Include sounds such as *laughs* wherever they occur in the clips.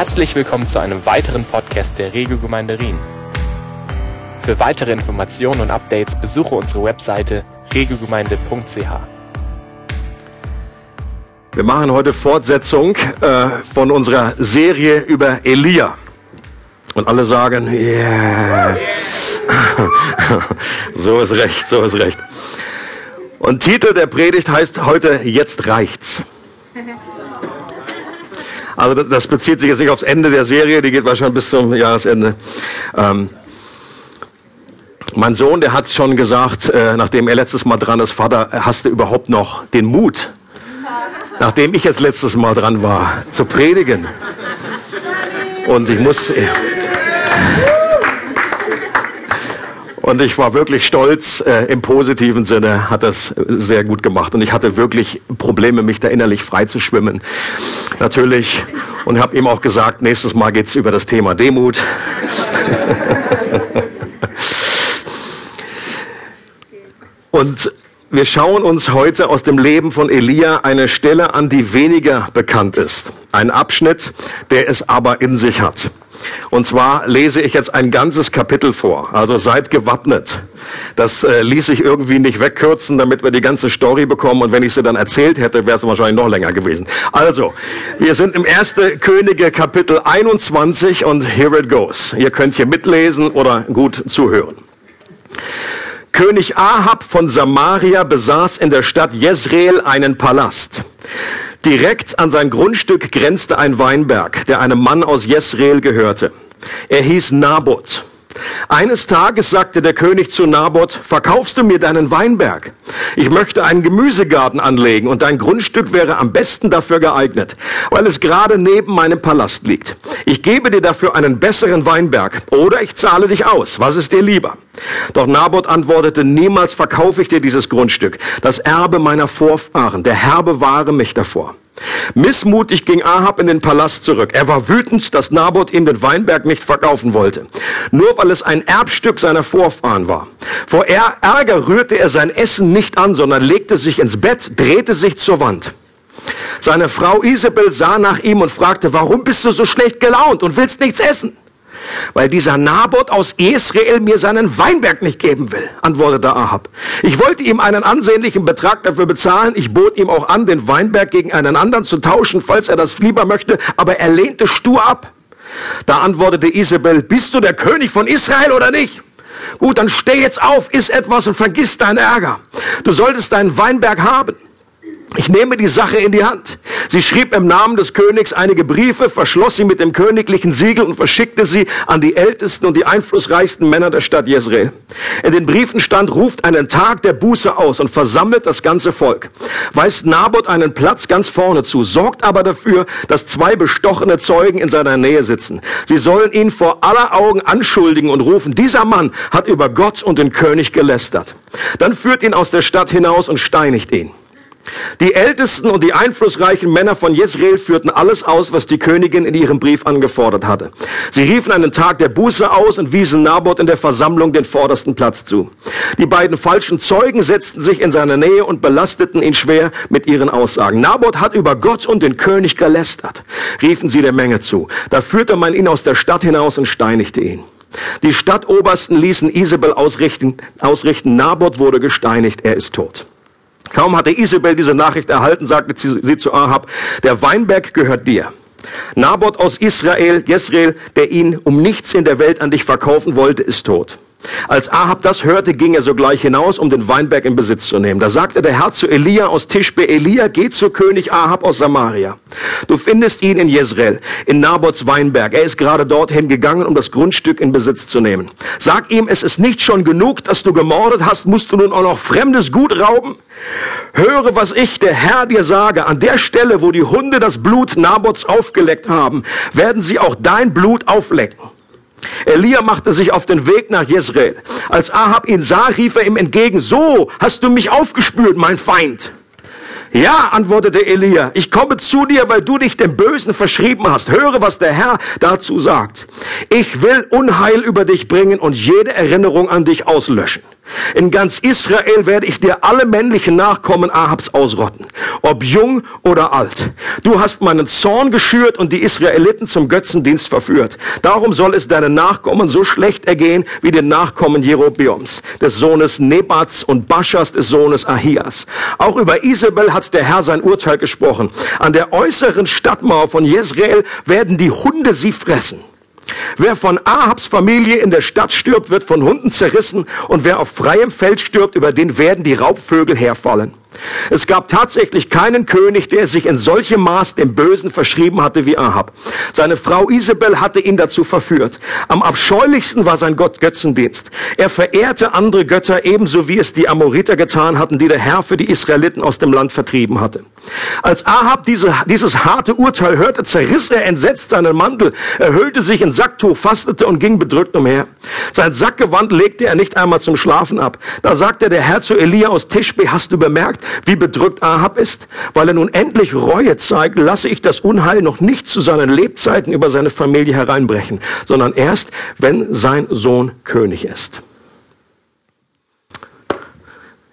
Herzlich willkommen zu einem weiteren Podcast der Regelgemeinde Rien. Für weitere Informationen und Updates besuche unsere Webseite regelgemeinde.ch. Wir machen heute Fortsetzung äh, von unserer Serie über Elia. Und alle sagen, yeah. *laughs* so ist recht, so ist recht. Und Titel der Predigt heißt heute, jetzt reicht's. Also das, das, bezieht sich jetzt nicht aufs Ende der Serie, die geht wahrscheinlich bis zum Jahresende. Ähm, mein Sohn, der hat schon gesagt, äh, nachdem er letztes Mal dran ist, Vater, hast du überhaupt noch den Mut, nachdem ich jetzt letztes Mal dran war, zu predigen? Und ich muss... Äh, und ich war wirklich stolz, äh, im positiven Sinne hat das sehr gut gemacht. Und ich hatte wirklich Probleme, mich da innerlich frei zu schwimmen. Natürlich. Und habe ihm auch gesagt, nächstes Mal geht's über das Thema Demut. *laughs* Und wir schauen uns heute aus dem Leben von Elia eine Stelle an, die weniger bekannt ist. Ein Abschnitt, der es aber in sich hat. Und zwar lese ich jetzt ein ganzes Kapitel vor. Also seid gewappnet. Das äh, ließ sich irgendwie nicht wegkürzen, damit wir die ganze Story bekommen. Und wenn ich sie dann erzählt hätte, wäre es wahrscheinlich noch länger gewesen. Also, wir sind im 1. Könige Kapitel 21 und here it goes. Ihr könnt hier mitlesen oder gut zuhören. König Ahab von Samaria besaß in der Stadt Jezreel einen Palast. Direkt an sein Grundstück grenzte ein Weinberg, der einem Mann aus Jezreel gehörte. Er hieß Naboth. Eines Tages sagte der König zu Naboth, verkaufst du mir deinen Weinberg? Ich möchte einen Gemüsegarten anlegen und dein Grundstück wäre am besten dafür geeignet, weil es gerade neben meinem Palast liegt. Ich gebe dir dafür einen besseren Weinberg oder ich zahle dich aus. Was ist dir lieber? Doch Naboth antwortete, niemals verkaufe ich dir dieses Grundstück, das Erbe meiner Vorfahren. Der Herr bewahre mich davor. Missmutig ging Ahab in den Palast zurück. Er war wütend, dass Naboth ihm den Weinberg nicht verkaufen wollte. Nur weil es ein Erbstück seiner Vorfahren war. Vor Ärger rührte er sein Essen nicht an, sondern legte sich ins Bett, drehte sich zur Wand. Seine Frau Isabel sah nach ihm und fragte, warum bist du so schlecht gelaunt und willst nichts essen? Weil dieser Naboth aus Israel mir seinen Weinberg nicht geben will, antwortete Ahab. Ich wollte ihm einen ansehnlichen Betrag dafür bezahlen. Ich bot ihm auch an, den Weinberg gegen einen anderen zu tauschen, falls er das lieber möchte, aber er lehnte stur ab. Da antwortete Isabel, bist du der König von Israel oder nicht? Gut, dann steh jetzt auf, iss etwas und vergiss deinen Ärger. Du solltest deinen Weinberg haben. Ich nehme die Sache in die Hand. Sie schrieb im Namen des Königs einige Briefe, verschloss sie mit dem königlichen Siegel und verschickte sie an die ältesten und die einflussreichsten Männer der Stadt Jezreel. In den Briefen stand, ruft einen Tag der Buße aus und versammelt das ganze Volk. Weist Naboth einen Platz ganz vorne zu, sorgt aber dafür, dass zwei bestochene Zeugen in seiner Nähe sitzen. Sie sollen ihn vor aller Augen anschuldigen und rufen, dieser Mann hat über Gott und den König gelästert. Dann führt ihn aus der Stadt hinaus und steinigt ihn. Die ältesten und die einflussreichen Männer von Jezreel führten alles aus, was die Königin in ihrem Brief angefordert hatte. Sie riefen einen Tag der Buße aus und wiesen Naboth in der Versammlung den vordersten Platz zu. Die beiden falschen Zeugen setzten sich in seine Nähe und belasteten ihn schwer mit ihren Aussagen. Naboth hat über Gott und den König gelästert, riefen sie der Menge zu. Da führte man ihn aus der Stadt hinaus und steinigte ihn. Die Stadtobersten ließen Isabel ausrichten, ausrichten Naboth wurde gesteinigt, er ist tot. Kaum hatte Isabel diese Nachricht erhalten, sagte sie zu Ahab, der Weinberg gehört dir. Naboth aus Israel, Jezreel, der ihn um nichts in der Welt an dich verkaufen wollte, ist tot. Als Ahab das hörte, ging er sogleich hinaus, um den Weinberg in Besitz zu nehmen. Da sagte der Herr zu Elia aus Tischbe, Elia, geh zu König Ahab aus Samaria. Du findest ihn in Jezreel, in Nabots Weinberg. Er ist gerade dorthin gegangen, um das Grundstück in Besitz zu nehmen. Sag ihm, es ist nicht schon genug, dass du gemordet hast, musst du nun auch noch fremdes Gut rauben? Höre, was ich, der Herr, dir sage. An der Stelle, wo die Hunde das Blut Nabots aufgeleckt haben, werden sie auch dein Blut auflecken. Elia machte sich auf den Weg nach Jezreel. Als Ahab ihn sah, rief er ihm entgegen, so hast du mich aufgespürt, mein Feind. Ja, antwortete Elia, ich komme zu dir, weil du dich dem Bösen verschrieben hast. Höre, was der Herr dazu sagt. Ich will Unheil über dich bringen und jede Erinnerung an dich auslöschen. In ganz Israel werde ich dir alle männlichen Nachkommen Ahabs ausrotten, ob jung oder alt. Du hast meinen Zorn geschürt und die Israeliten zum Götzendienst verführt. Darum soll es deinen Nachkommen so schlecht ergehen wie den Nachkommen Jerobeams, des Sohnes Nebats und Baschas, des Sohnes Ahias. Auch über Isabel hat der Herr sein Urteil gesprochen. An der äußeren Stadtmauer von Jezreel werden die Hunde sie fressen. Wer von Ahabs Familie in der Stadt stirbt, wird von Hunden zerrissen und wer auf freiem Feld stirbt, über den werden die Raubvögel herfallen. Es gab tatsächlich keinen König, der sich in solchem Maß dem Bösen verschrieben hatte wie Ahab. Seine Frau Isabel hatte ihn dazu verführt. Am abscheulichsten war sein Gott Götzendienst. Er verehrte andere Götter ebenso wie es die Amoriter getan hatten, die der Herr für die Israeliten aus dem Land vertrieben hatte. Als Ahab diese, dieses harte Urteil hörte, zerriss er entsetzt seinen Mantel, er hüllte sich in Sacktuch, fastete und ging bedrückt umher. Sein Sackgewand legte er nicht einmal zum Schlafen ab. Da sagte der Herr zu Elia aus Tischbe, hast du bemerkt, wie bedrückt Ahab ist? Weil er nun endlich Reue zeigt, lasse ich das Unheil noch nicht zu seinen Lebzeiten über seine Familie hereinbrechen, sondern erst, wenn sein Sohn König ist.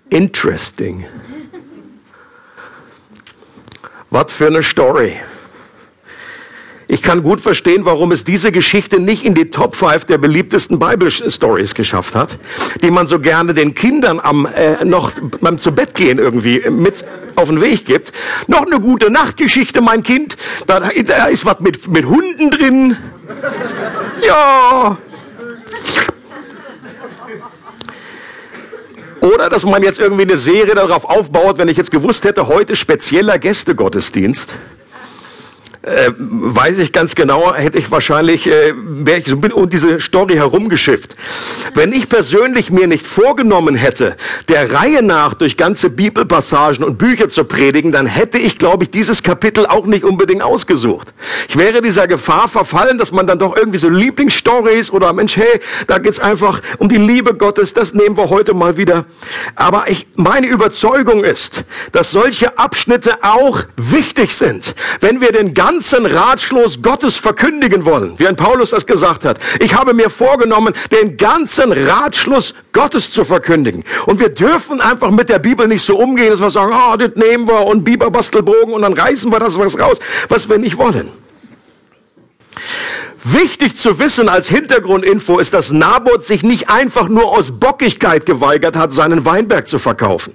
Interesting. Was für eine Story. Ich kann gut verstehen, warum es diese Geschichte nicht in die Top 5 der beliebtesten Bible-Stories geschafft hat, die man so gerne den Kindern am äh, noch beim zu Bett gehen irgendwie mit auf den Weg gibt. Noch eine gute Nachtgeschichte, mein Kind. Da, da ist was mit, mit Hunden drin. Ja. Oder dass man jetzt irgendwie eine Serie darauf aufbaut, wenn ich jetzt gewusst hätte, heute spezieller Gästegottesdienst äh, weiß ich ganz genau, hätte ich wahrscheinlich, äh, wäre ich so um diese Story herumgeschifft. Wenn ich persönlich mir nicht vorgenommen hätte, der Reihe nach durch ganze Bibelpassagen und Bücher zu predigen, dann hätte ich, glaube ich, dieses Kapitel auch nicht unbedingt ausgesucht. Ich wäre dieser Gefahr verfallen, dass man dann doch irgendwie so Lieblingsstories oder Mensch, hey, da geht's einfach um die Liebe Gottes, das nehmen wir heute mal wieder. Aber ich, meine Überzeugung ist, dass solche Abschnitte auch wichtig sind, wenn wir den ganzen ganzen Ratschluss Gottes verkündigen wollen, wie ein Paulus das gesagt hat. Ich habe mir vorgenommen, den ganzen Ratschluss Gottes zu verkündigen. Und wir dürfen einfach mit der Bibel nicht so umgehen, dass wir sagen, oh, das nehmen wir und Biberbastelbogen und dann reißen wir das was raus, was wir nicht wollen. Wichtig zu wissen als Hintergrundinfo ist, dass Naboth sich nicht einfach nur aus Bockigkeit geweigert hat, seinen Weinberg zu verkaufen,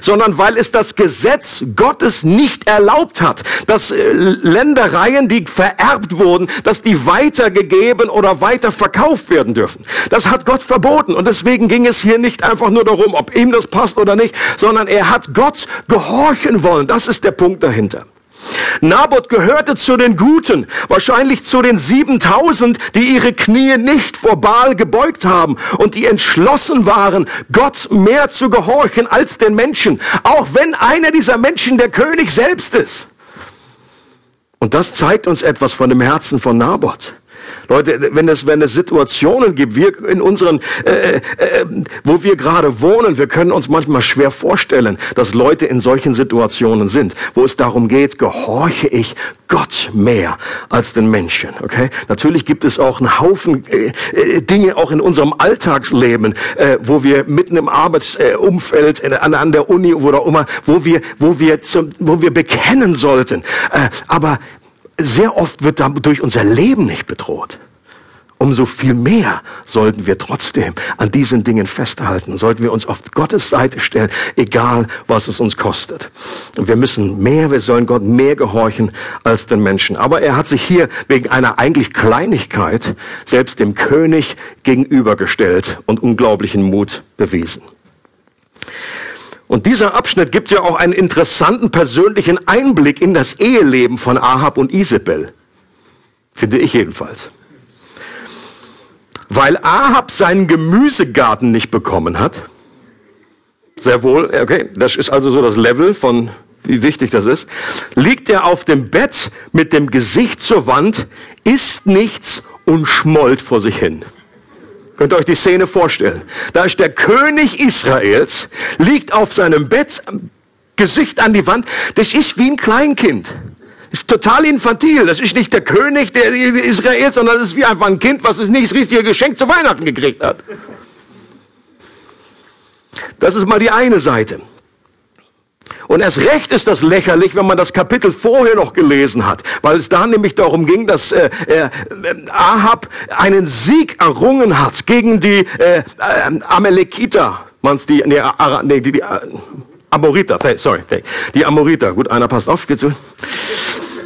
sondern weil es das Gesetz Gottes nicht erlaubt hat, dass äh, Ländereien, die vererbt wurden, dass die weitergegeben oder weiter verkauft werden dürfen. Das hat Gott verboten und deswegen ging es hier nicht einfach nur darum, ob ihm das passt oder nicht, sondern er hat Gott gehorchen wollen. Das ist der Punkt dahinter. Naboth gehörte zu den Guten, wahrscheinlich zu den 7000, die ihre Knie nicht vor Baal gebeugt haben und die entschlossen waren, Gott mehr zu gehorchen als den Menschen, auch wenn einer dieser Menschen der König selbst ist. Und das zeigt uns etwas von dem Herzen von Naboth. Leute, wenn es, wenn es Situationen gibt, wir in unseren, äh, äh, äh, wo wir gerade wohnen, wir können uns manchmal schwer vorstellen, dass Leute in solchen Situationen sind, wo es darum geht, gehorche ich Gott mehr als den Menschen. Okay? Natürlich gibt es auch einen Haufen äh, äh, Dinge auch in unserem Alltagsleben, äh, wo wir mitten im Arbeitsumfeld, äh, an, der Uni oder immer, wo wir, wo wir, zum, wo wir bekennen sollten. Äh, aber sehr oft wird dadurch unser Leben nicht bedroht. Umso viel mehr sollten wir trotzdem an diesen Dingen festhalten, sollten wir uns auf Gottes Seite stellen, egal was es uns kostet. Und wir müssen mehr, wir sollen Gott mehr gehorchen als den Menschen. Aber er hat sich hier wegen einer eigentlich Kleinigkeit selbst dem König gegenübergestellt und unglaublichen Mut bewiesen. Und dieser Abschnitt gibt ja auch einen interessanten persönlichen Einblick in das Eheleben von Ahab und Isabel. Finde ich jedenfalls. Weil Ahab seinen Gemüsegarten nicht bekommen hat. Sehr wohl, okay, das ist also so das Level von wie wichtig das ist, liegt er auf dem Bett mit dem Gesicht zur Wand, isst nichts und schmollt vor sich hin. Könnt ihr euch die Szene vorstellen? Da ist der König Israels, liegt auf seinem Bett, Gesicht an die Wand. Das ist wie ein Kleinkind. Das ist total infantil. Das ist nicht der König der Israels, sondern das ist wie einfach ein Kind, was es nicht das richtige Geschenk zu Weihnachten gekriegt hat. Das ist mal die eine Seite. Und erst recht ist das lächerlich, wenn man das Kapitel vorher noch gelesen hat, weil es da nämlich darum ging, dass äh, äh, Ahab einen Sieg errungen hat gegen die äh, äh, Amalekiter, man's die, nee, Ara, nee, die, die äh, Amoriter, sorry, die Amoriter. Gut, einer passt auf, geht's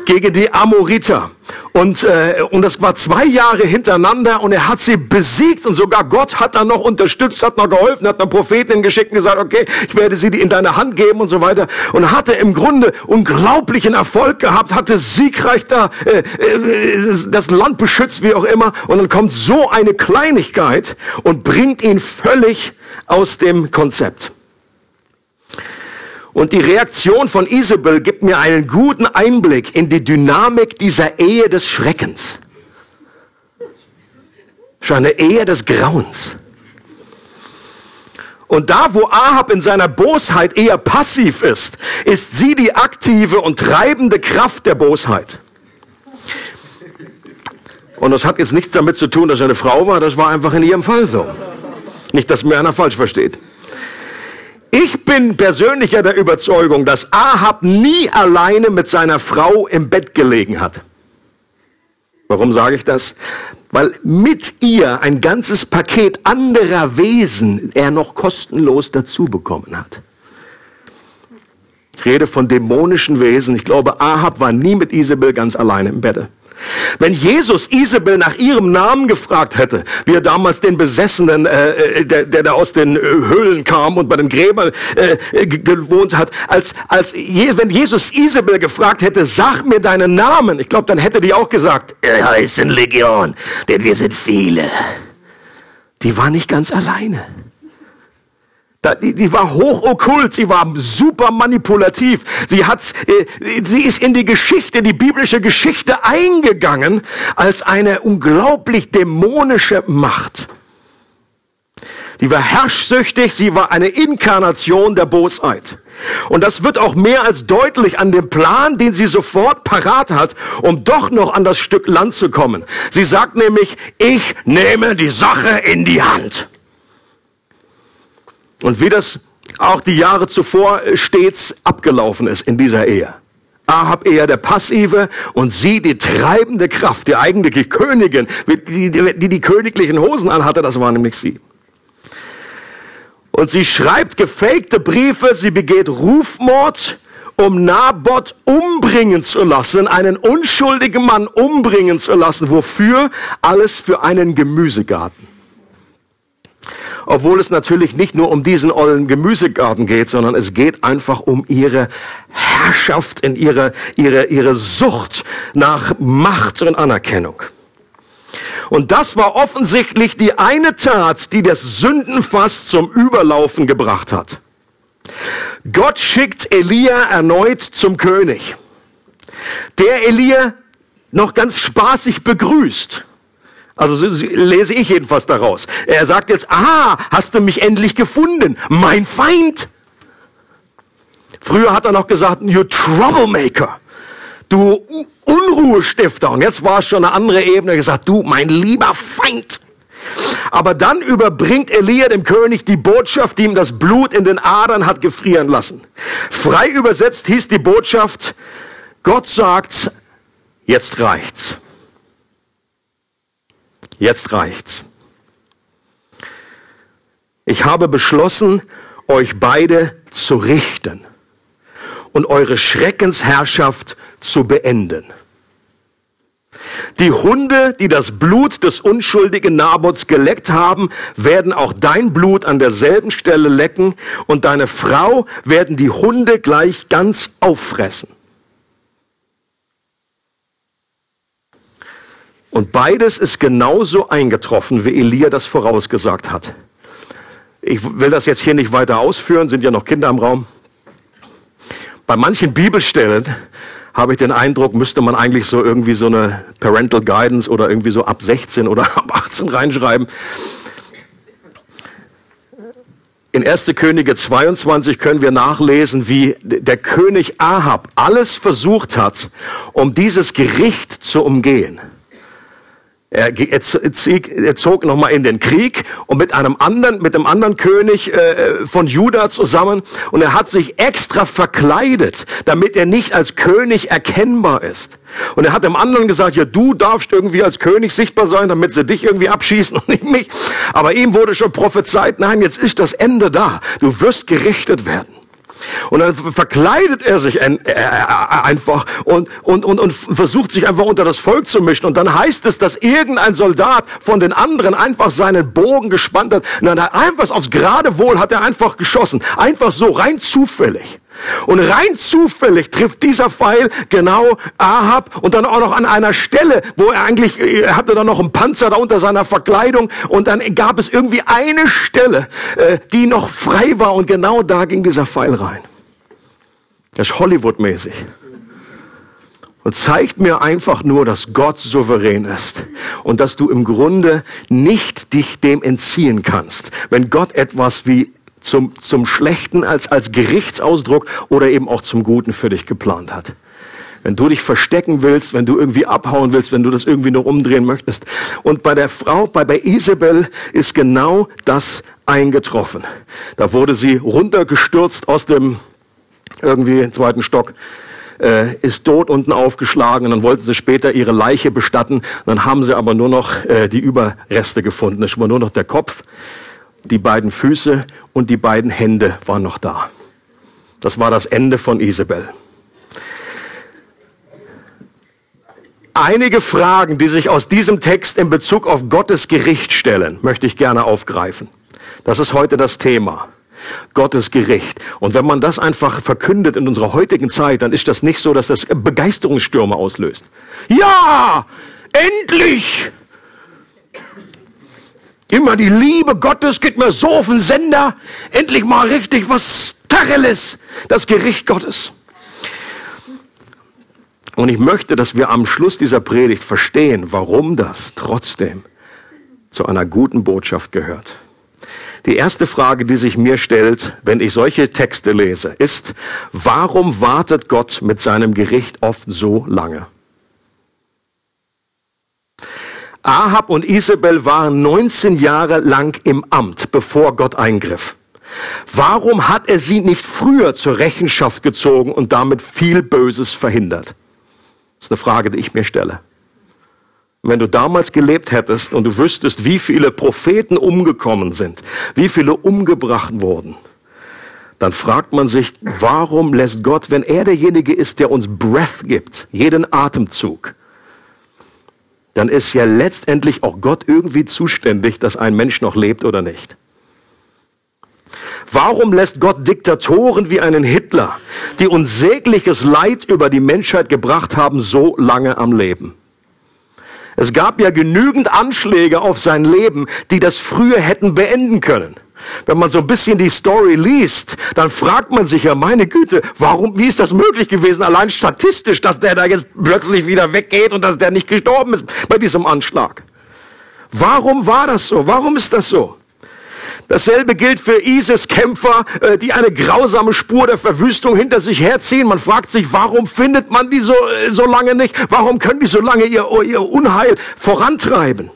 gegen die Amoriter. Und, äh, und das war zwei Jahre hintereinander und er hat sie besiegt und sogar Gott hat dann noch unterstützt, hat noch geholfen, hat einen Propheten geschickt und gesagt, okay, ich werde sie in deine Hand geben und so weiter. Und hatte im Grunde unglaublichen Erfolg gehabt, hatte siegreich da äh, äh, das Land beschützt, wie auch immer. Und dann kommt so eine Kleinigkeit und bringt ihn völlig aus dem Konzept. Und die Reaktion von Isabel gibt mir einen guten Einblick in die Dynamik dieser Ehe des Schreckens. Schon eine Ehe des Grauens. Und da, wo Ahab in seiner Bosheit eher passiv ist, ist sie die aktive und treibende Kraft der Bosheit. Und das hat jetzt nichts damit zu tun, dass er eine Frau war, das war einfach in ihrem Fall so. Nicht, dass mir einer falsch versteht. Ich bin persönlich ja der Überzeugung, dass Ahab nie alleine mit seiner Frau im Bett gelegen hat. Warum sage ich das? Weil mit ihr ein ganzes Paket anderer Wesen er noch kostenlos dazu bekommen hat. Ich rede von dämonischen Wesen. Ich glaube, Ahab war nie mit Isabel ganz alleine im Bett. Wenn Jesus Isabel nach ihrem Namen gefragt hätte, wie er damals den Besessenen, äh, äh der, da aus den äh, Höhlen kam und bei den Gräbern äh, gewohnt hat, als, als wenn Jesus Isabel gefragt hätte, sag mir deinen Namen, ich glaube, dann hätte die auch gesagt, heißt in Legion, denn wir sind viele. Die war nicht ganz alleine. Die, die war hochokkult, sie war super manipulativ. Sie hat, äh, sie ist in die Geschichte, die biblische Geschichte eingegangen als eine unglaublich dämonische Macht. Die war herrschsüchtig, sie war eine Inkarnation der Bosheit. Und das wird auch mehr als deutlich an dem Plan, den sie sofort parat hat, um doch noch an das Stück Land zu kommen. Sie sagt nämlich, ich nehme die Sache in die Hand. Und wie das auch die Jahre zuvor stets abgelaufen ist in dieser Ehe. Ahab eher der Passive und sie die treibende Kraft, die eigentliche Königin, die die, die, die königlichen Hosen anhatte, das war nämlich sie. Und sie schreibt gefakte Briefe, sie begeht Rufmord, um Naboth umbringen zu lassen, einen unschuldigen Mann umbringen zu lassen. Wofür? Alles für einen Gemüsegarten obwohl es natürlich nicht nur um diesen ollen Gemüsegarten geht, sondern es geht einfach um ihre Herrschaft, in ihre, ihre, ihre Sucht nach Macht und Anerkennung. Und das war offensichtlich die eine Tat, die das Sündenfass zum Überlaufen gebracht hat. Gott schickt Elia erneut zum König, der Elia noch ganz spaßig begrüßt. Also lese ich jedenfalls daraus. Er sagt jetzt, ah, hast du mich endlich gefunden, mein Feind. Früher hat er noch gesagt, you troublemaker, du Unruhestifter. Und jetzt war es schon eine andere Ebene gesagt, du mein lieber Feind. Aber dann überbringt Elia dem König die Botschaft, die ihm das Blut in den Adern hat gefrieren lassen. Frei übersetzt hieß die Botschaft, Gott sagt, jetzt reicht's. Jetzt reicht's. Ich habe beschlossen, euch beide zu richten und eure Schreckensherrschaft zu beenden. Die Hunde, die das Blut des unschuldigen Nabots geleckt haben, werden auch dein Blut an derselben Stelle lecken und deine Frau werden die Hunde gleich ganz auffressen. Und beides ist genauso eingetroffen, wie Elia das vorausgesagt hat. Ich will das jetzt hier nicht weiter ausführen, sind ja noch Kinder im Raum. Bei manchen Bibelstellen habe ich den Eindruck, müsste man eigentlich so irgendwie so eine Parental Guidance oder irgendwie so ab 16 oder *laughs* ab 18 reinschreiben. In 1. Könige 22 können wir nachlesen, wie der König Ahab alles versucht hat, um dieses Gericht zu umgehen. Er, er zog nochmal in den Krieg und mit einem anderen, mit einem anderen König äh, von Juda zusammen und er hat sich extra verkleidet, damit er nicht als König erkennbar ist. Und er hat dem anderen gesagt, ja, du darfst irgendwie als König sichtbar sein, damit sie dich irgendwie abschießen und nicht mich. Aber ihm wurde schon prophezeit, nein, jetzt ist das Ende da. Du wirst gerichtet werden. Und dann verkleidet er sich äh, äh, einfach und, und, und, und versucht sich einfach unter das Volk zu mischen. Und dann heißt es, dass irgendein Soldat von den anderen einfach seinen Bogen gespannt hat. Und dann hat einfach aufs gerade Wohl hat er einfach geschossen. Einfach so, rein zufällig. Und rein zufällig trifft dieser Pfeil genau Ahab und dann auch noch an einer Stelle, wo er eigentlich, er hatte dann noch einen Panzer da unter seiner Verkleidung und dann gab es irgendwie eine Stelle, äh, die noch frei war und genau da ging dieser Pfeil rein. Das ist Hollywood-mäßig. Und zeigt mir einfach nur, dass Gott souverän ist und dass du im Grunde nicht dich dem entziehen kannst. Wenn Gott etwas wie zum, zum Schlechten als, als Gerichtsausdruck oder eben auch zum Guten für dich geplant hat. Wenn du dich verstecken willst, wenn du irgendwie abhauen willst, wenn du das irgendwie noch umdrehen möchtest. Und bei der Frau, bei, bei Isabel ist genau das eingetroffen. Da wurde sie runtergestürzt aus dem irgendwie zweiten Stock äh, ist tot unten aufgeschlagen und dann wollten sie später ihre Leiche bestatten. Dann haben sie aber nur noch äh, die Überreste gefunden. Es war nur noch der Kopf die beiden Füße und die beiden Hände waren noch da. Das war das Ende von Isabel. Einige Fragen, die sich aus diesem Text in Bezug auf Gottes Gericht stellen, möchte ich gerne aufgreifen. Das ist heute das Thema. Gottes Gericht. Und wenn man das einfach verkündet in unserer heutigen Zeit, dann ist das nicht so, dass das Begeisterungsstürme auslöst. Ja, endlich! Immer die Liebe Gottes geht mir so auf den Sender. Endlich mal richtig was Tacheles. Das Gericht Gottes. Und ich möchte, dass wir am Schluss dieser Predigt verstehen, warum das trotzdem zu einer guten Botschaft gehört. Die erste Frage, die sich mir stellt, wenn ich solche Texte lese, ist, warum wartet Gott mit seinem Gericht oft so lange? Ahab und Isabel waren 19 Jahre lang im Amt, bevor Gott eingriff. Warum hat er sie nicht früher zur Rechenschaft gezogen und damit viel Böses verhindert? Das ist eine Frage, die ich mir stelle. Wenn du damals gelebt hättest und du wüsstest, wie viele Propheten umgekommen sind, wie viele umgebracht wurden, dann fragt man sich, warum lässt Gott, wenn er derjenige ist, der uns Breath gibt, jeden Atemzug, dann ist ja letztendlich auch Gott irgendwie zuständig, dass ein Mensch noch lebt oder nicht. Warum lässt Gott Diktatoren wie einen Hitler, die unsägliches Leid über die Menschheit gebracht haben, so lange am Leben? Es gab ja genügend Anschläge auf sein Leben, die das früher hätten beenden können. Wenn man so ein bisschen die Story liest, dann fragt man sich ja, meine Güte, warum, wie ist das möglich gewesen, allein statistisch, dass der da jetzt plötzlich wieder weggeht und dass der nicht gestorben ist bei diesem Anschlag? Warum war das so? Warum ist das so? Dasselbe gilt für ISIS-Kämpfer, äh, die eine grausame Spur der Verwüstung hinter sich herziehen. Man fragt sich, warum findet man die so, äh, so lange nicht? Warum können die so lange ihr, ihr Unheil vorantreiben?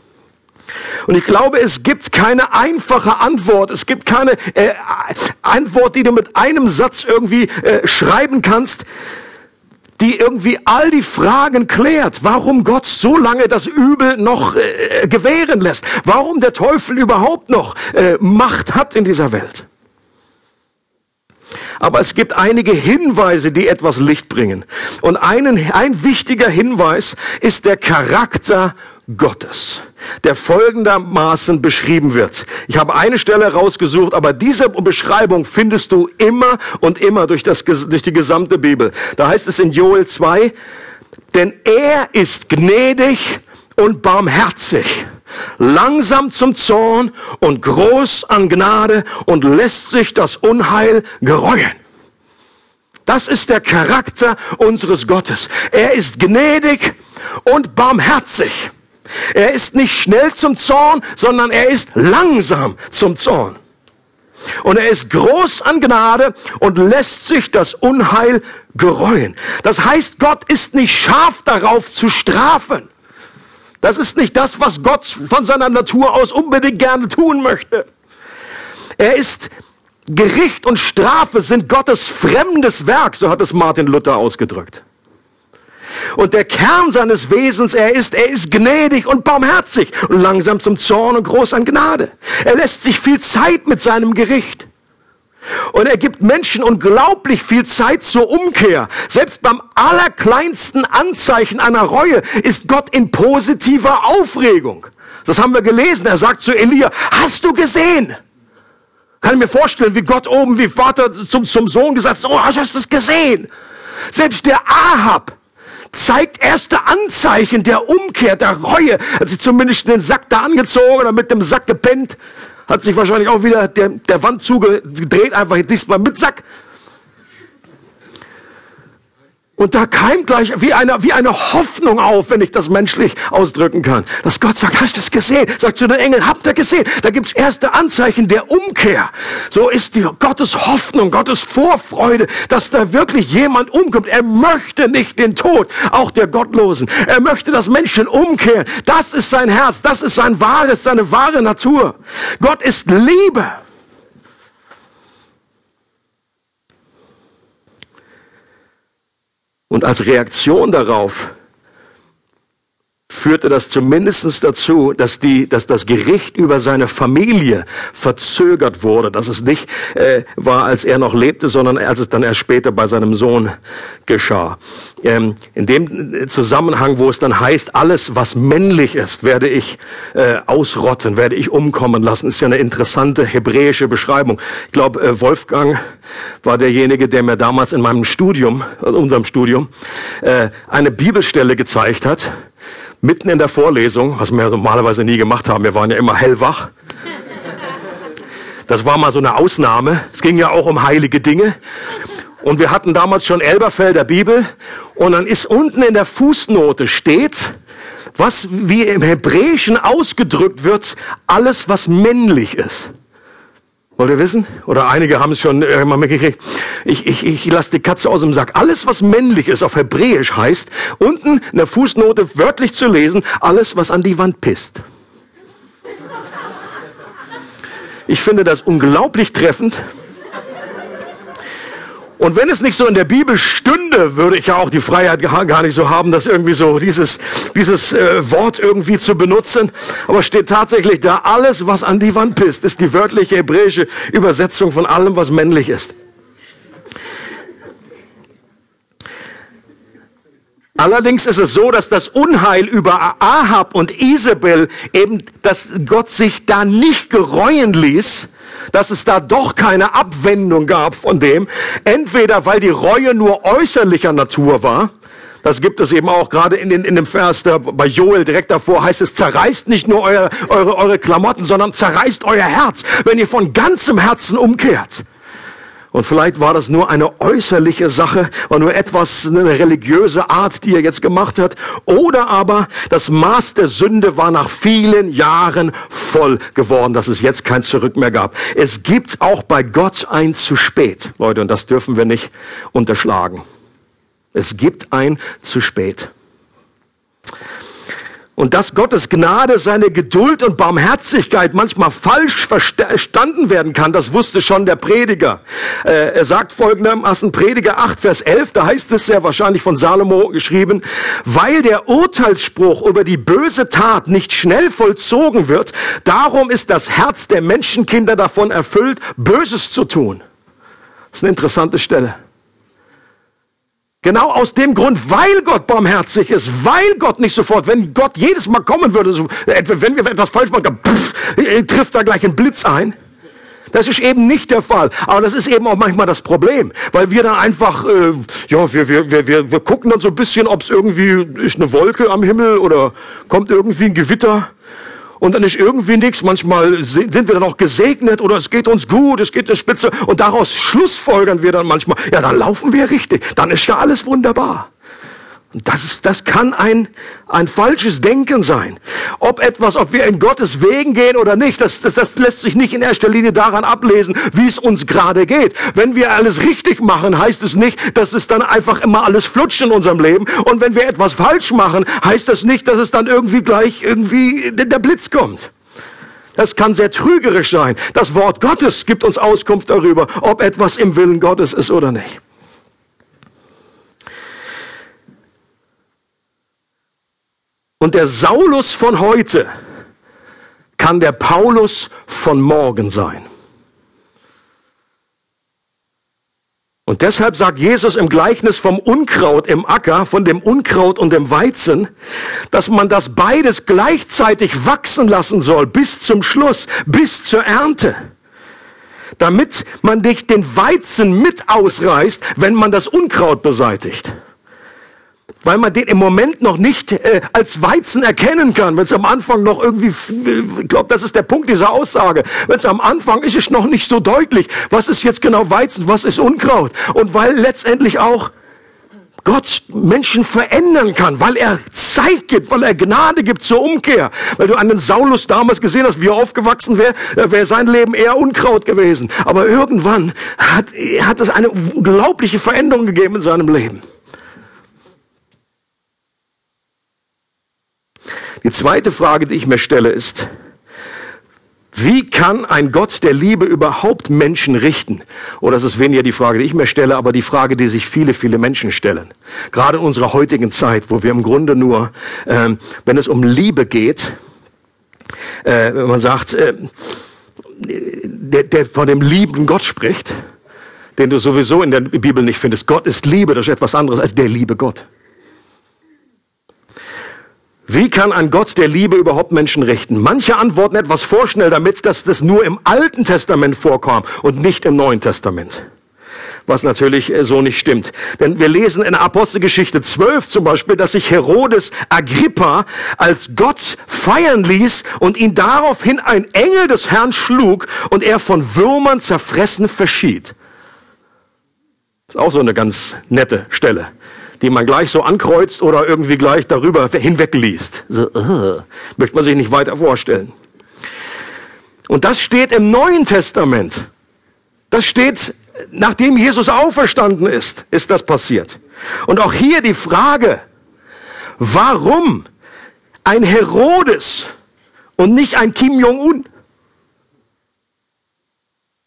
Und ich glaube, es gibt keine einfache Antwort. Es gibt keine äh, Antwort, die du mit einem Satz irgendwie äh, schreiben kannst, die irgendwie all die Fragen klärt, warum Gott so lange das Übel noch äh, gewähren lässt, warum der Teufel überhaupt noch äh, Macht hat in dieser Welt. Aber es gibt einige Hinweise, die etwas Licht bringen. Und einen, ein wichtiger Hinweis ist der Charakter Gottes, der folgendermaßen beschrieben wird. Ich habe eine Stelle rausgesucht, aber diese Beschreibung findest du immer und immer durch, das, durch die gesamte Bibel. Da heißt es in Joel 2, denn er ist gnädig und barmherzig, langsam zum Zorn und groß an Gnade und lässt sich das Unheil gereuen. Das ist der Charakter unseres Gottes. Er ist gnädig und barmherzig. Er ist nicht schnell zum Zorn, sondern er ist langsam zum Zorn. Und er ist groß an Gnade und lässt sich das Unheil gereuen. Das heißt, Gott ist nicht scharf darauf zu strafen. Das ist nicht das, was Gott von seiner Natur aus unbedingt gerne tun möchte. Er ist Gericht und Strafe sind Gottes fremdes Werk, so hat es Martin Luther ausgedrückt. Und der Kern seines Wesens, er ist, er ist gnädig und barmherzig und langsam zum Zorn und groß an Gnade. Er lässt sich viel Zeit mit seinem Gericht. Und er gibt Menschen unglaublich viel Zeit zur Umkehr. Selbst beim allerkleinsten Anzeichen einer Reue ist Gott in positiver Aufregung. Das haben wir gelesen. Er sagt zu Elia, hast du gesehen? Kann ich mir vorstellen, wie Gott oben, wie Vater zum, zum Sohn gesagt hat, oh, hast du das gesehen? Selbst der Ahab zeigt erste Anzeichen der Umkehr, der Reue. Hat sich zumindest den Sack da angezogen oder mit dem Sack gepennt. Hat sich wahrscheinlich auch wieder der, der Wand zugedreht, einfach diesmal mit Sack. Und da keimt gleich wie eine, wie eine Hoffnung auf, wenn ich das menschlich ausdrücken kann. Dass Gott sagt, hast du das gesehen? Sagt zu den Engeln, habt ihr gesehen? Da gibt's erste Anzeichen der Umkehr. So ist die Gottes Hoffnung, Gottes Vorfreude, dass da wirklich jemand umkommt. Er möchte nicht den Tod, auch der Gottlosen. Er möchte, dass Menschen umkehren. Das ist sein Herz, das ist sein wahres, seine wahre Natur. Gott ist Liebe. Und als Reaktion darauf führte das zumindest dazu, dass, die, dass das Gericht über seine Familie verzögert wurde, dass es nicht äh, war, als er noch lebte, sondern als es dann erst später bei seinem Sohn geschah. Ähm, in dem Zusammenhang, wo es dann heißt, alles, was männlich ist, werde ich äh, ausrotten, werde ich umkommen lassen, ist ja eine interessante hebräische Beschreibung. Ich glaube, äh, Wolfgang war derjenige, der mir damals in meinem Studium, in unserem Studium, äh, eine Bibelstelle gezeigt hat, mitten in der Vorlesung, was wir normalerweise nie gemacht haben, wir waren ja immer hellwach. Das war mal so eine Ausnahme. Es ging ja auch um heilige Dinge. Und wir hatten damals schon Elberfelder Bibel. Und dann ist unten in der Fußnote steht, was wie im Hebräischen ausgedrückt wird, alles was männlich ist. Wollt ihr wissen? Oder einige haben es schon äh, mal mitgekriegt. Ich, ich, ich lasse die Katze aus dem Sack. Alles, was männlich ist, auf Hebräisch heißt, unten in der Fußnote wörtlich zu lesen, alles, was an die Wand pisst. Ich finde das unglaublich treffend. Und wenn es nicht so in der Bibel stünde, würde ich ja auch die Freiheit gar nicht so haben, das irgendwie so, dieses, dieses äh, Wort irgendwie zu benutzen. Aber steht tatsächlich da, alles, was an die Wand pisst, ist die wörtliche hebräische Übersetzung von allem, was männlich ist. Allerdings ist es so, dass das Unheil über Ahab und Isabel eben, dass Gott sich da nicht gereuen ließ, dass es da doch keine Abwendung gab von dem. Entweder weil die Reue nur äußerlicher Natur war, das gibt es eben auch gerade in, den, in dem Vers da, bei Joel direkt davor heißt es, zerreißt nicht nur euer, eure, eure Klamotten, sondern zerreißt euer Herz, wenn ihr von ganzem Herzen umkehrt. Und vielleicht war das nur eine äußerliche Sache, war nur etwas, eine religiöse Art, die er jetzt gemacht hat. Oder aber das Maß der Sünde war nach vielen Jahren voll geworden, dass es jetzt kein Zurück mehr gab. Es gibt auch bei Gott ein zu spät, Leute, und das dürfen wir nicht unterschlagen. Es gibt ein zu spät. Und dass Gottes Gnade, seine Geduld und Barmherzigkeit manchmal falsch verstanden werden kann, das wusste schon der Prediger. Äh, er sagt folgendermaßen, Prediger 8, Vers 11, da heißt es sehr wahrscheinlich von Salomo geschrieben, weil der Urteilsspruch über die böse Tat nicht schnell vollzogen wird, darum ist das Herz der Menschenkinder davon erfüllt, Böses zu tun. Das ist eine interessante Stelle. Genau aus dem Grund, weil Gott barmherzig ist, weil Gott nicht sofort, wenn Gott jedes Mal kommen würde, so, wenn wir etwas falsch machen, pff, äh, trifft da gleich ein Blitz ein. Das ist eben nicht der Fall. Aber das ist eben auch manchmal das Problem, weil wir dann einfach, äh, ja, wir, wir, wir, wir gucken dann so ein bisschen, ob es irgendwie ist eine Wolke am Himmel oder kommt irgendwie ein Gewitter und dann ist irgendwie nichts. Manchmal sind wir dann auch gesegnet oder es geht uns gut, es geht der Spitze und daraus schlussfolgern wir dann manchmal, ja, dann laufen wir richtig, dann ist ja alles wunderbar. Das, ist, das kann ein, ein falsches Denken sein. Ob etwas, ob wir in Gottes Wegen gehen oder nicht, das, das, das lässt sich nicht in erster Linie daran ablesen, wie es uns gerade geht. Wenn wir alles richtig machen, heißt es nicht, dass es dann einfach immer alles flutscht in unserem Leben. Und wenn wir etwas falsch machen, heißt das nicht, dass es dann irgendwie gleich irgendwie der Blitz kommt. Das kann sehr trügerisch sein. Das Wort Gottes gibt uns Auskunft darüber, ob etwas im Willen Gottes ist oder nicht. Und der Saulus von heute kann der Paulus von morgen sein. Und deshalb sagt Jesus im Gleichnis vom Unkraut im Acker, von dem Unkraut und dem Weizen, dass man das beides gleichzeitig wachsen lassen soll bis zum Schluss, bis zur Ernte. Damit man nicht den Weizen mit ausreißt, wenn man das Unkraut beseitigt weil man den im Moment noch nicht äh, als Weizen erkennen kann, wenn es am Anfang noch irgendwie, ich glaube, das ist der Punkt dieser Aussage, wenn es am Anfang ist es noch nicht so deutlich, was ist jetzt genau Weizen, was ist Unkraut und weil letztendlich auch Gott Menschen verändern kann, weil er Zeit gibt, weil er Gnade gibt zur Umkehr. Weil du an den Saulus damals gesehen hast, wie er aufgewachsen wäre, wäre sein Leben eher Unkraut gewesen. Aber irgendwann hat, hat es eine unglaubliche Veränderung gegeben in seinem Leben. Die zweite Frage, die ich mir stelle, ist, wie kann ein Gott der Liebe überhaupt Menschen richten? Oder das ist weniger die Frage, die ich mir stelle, aber die Frage, die sich viele, viele Menschen stellen. Gerade in unserer heutigen Zeit, wo wir im Grunde nur, äh, wenn es um Liebe geht, äh, wenn man sagt, äh, der, der von dem lieben Gott spricht, den du sowieso in der Bibel nicht findest. Gott ist Liebe, das ist etwas anderes als der liebe Gott. Wie kann ein Gott der Liebe überhaupt Menschen richten? Manche antworten etwas vorschnell damit, dass das nur im Alten Testament vorkam und nicht im Neuen Testament. Was natürlich äh, so nicht stimmt. Denn wir lesen in Apostelgeschichte 12 zum Beispiel, dass sich Herodes Agrippa als Gott feiern ließ und ihn daraufhin ein Engel des Herrn schlug und er von Würmern zerfressen verschied. Ist auch so eine ganz nette Stelle die man gleich so ankreuzt oder irgendwie gleich darüber hinwegliest. So, uh, möchte man sich nicht weiter vorstellen. Und das steht im Neuen Testament. Das steht, nachdem Jesus auferstanden ist, ist das passiert. Und auch hier die Frage, warum ein Herodes und nicht ein Kim Jong-un?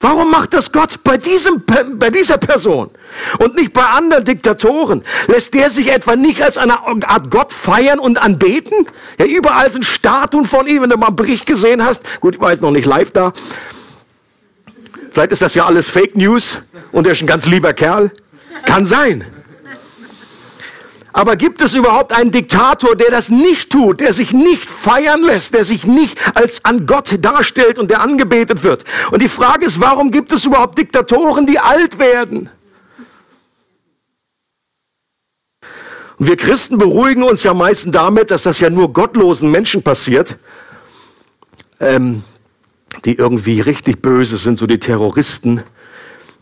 Warum macht das Gott bei, diesem, bei dieser Person und nicht bei anderen Diktatoren? Lässt der sich etwa nicht als eine Art Gott feiern und anbeten? Ja, überall sind Statuen von ihm, wenn du mal einen Bericht gesehen hast. Gut, ich war jetzt noch nicht live da. Vielleicht ist das ja alles Fake News und er ist ein ganz lieber Kerl. Kann sein. Aber gibt es überhaupt einen Diktator, der das nicht tut, der sich nicht feiern lässt, der sich nicht als an Gott darstellt und der angebetet wird? Und die Frage ist, warum gibt es überhaupt Diktatoren, die alt werden? Und wir Christen beruhigen uns ja meistens damit, dass das ja nur gottlosen Menschen passiert, ähm, die irgendwie richtig böse sind, so die Terroristen